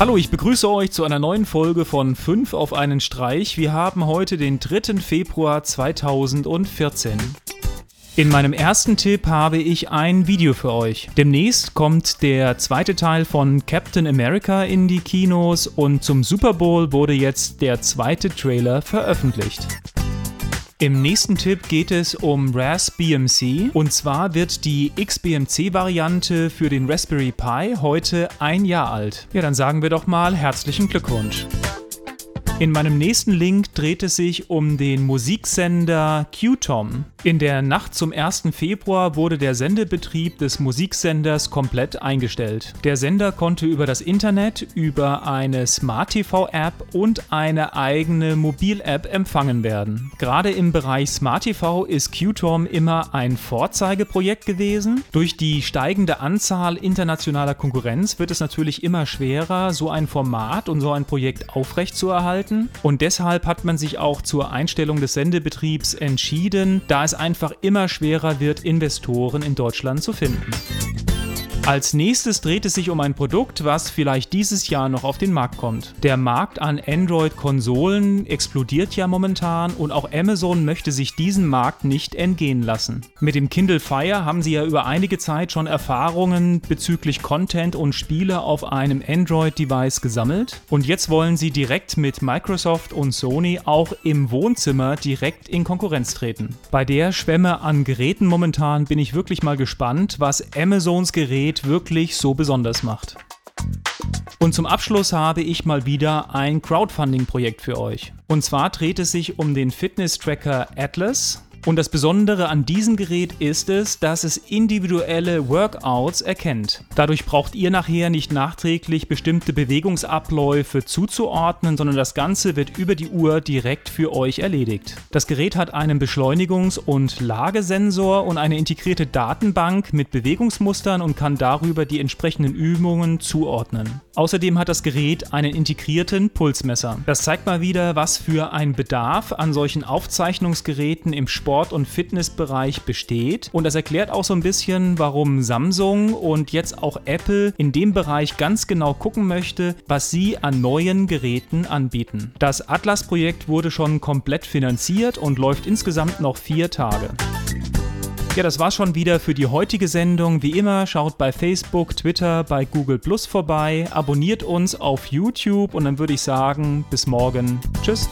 Hallo, ich begrüße euch zu einer neuen Folge von 5 auf einen Streich. Wir haben heute den 3. Februar 2014. In meinem ersten Tipp habe ich ein Video für euch. Demnächst kommt der zweite Teil von Captain America in die Kinos und zum Super Bowl wurde jetzt der zweite Trailer veröffentlicht. Im nächsten Tipp geht es um RAS BMC und zwar wird die XBMC-Variante für den Raspberry Pi heute ein Jahr alt. Ja, dann sagen wir doch mal herzlichen Glückwunsch. In meinem nächsten Link dreht es sich um den Musiksender QTOM. In der Nacht zum 1. Februar wurde der Sendebetrieb des Musiksenders komplett eingestellt. Der Sender konnte über das Internet, über eine Smart TV-App und eine eigene Mobil-App empfangen werden. Gerade im Bereich Smart TV ist QTOM immer ein Vorzeigeprojekt gewesen. Durch die steigende Anzahl internationaler Konkurrenz wird es natürlich immer schwerer, so ein Format und so ein Projekt aufrechtzuerhalten halten. Und deshalb hat man sich auch zur Einstellung des Sendebetriebs entschieden, da es einfach immer schwerer wird, Investoren in Deutschland zu finden. Als nächstes dreht es sich um ein Produkt, was vielleicht dieses Jahr noch auf den Markt kommt. Der Markt an Android-Konsolen explodiert ja momentan und auch Amazon möchte sich diesen Markt nicht entgehen lassen. Mit dem Kindle Fire haben sie ja über einige Zeit schon Erfahrungen bezüglich Content und Spiele auf einem Android-Device gesammelt und jetzt wollen sie direkt mit Microsoft und Sony auch im Wohnzimmer direkt in Konkurrenz treten. Bei der Schwemme an Geräten momentan bin ich wirklich mal gespannt, was Amazons Gerät wirklich so besonders macht. Und zum Abschluss habe ich mal wieder ein Crowdfunding-Projekt für euch. Und zwar dreht es sich um den Fitness-Tracker Atlas. Und das Besondere an diesem Gerät ist es, dass es individuelle Workouts erkennt. Dadurch braucht ihr nachher nicht nachträglich bestimmte Bewegungsabläufe zuzuordnen, sondern das Ganze wird über die Uhr direkt für euch erledigt. Das Gerät hat einen Beschleunigungs- und Lagesensor und eine integrierte Datenbank mit Bewegungsmustern und kann darüber die entsprechenden Übungen zuordnen. Außerdem hat das Gerät einen integrierten Pulsmesser. Das zeigt mal wieder, was für ein Bedarf an solchen Aufzeichnungsgeräten im Sport und Fitnessbereich besteht. Und das erklärt auch so ein bisschen, warum Samsung und jetzt auch Apple in dem Bereich ganz genau gucken möchte, was sie an neuen Geräten anbieten. Das Atlas-Projekt wurde schon komplett finanziert und läuft insgesamt noch vier Tage. Ja, das war's schon wieder für die heutige Sendung. Wie immer, schaut bei Facebook, Twitter, bei Google Plus vorbei, abonniert uns auf YouTube und dann würde ich sagen, bis morgen. Tschüss.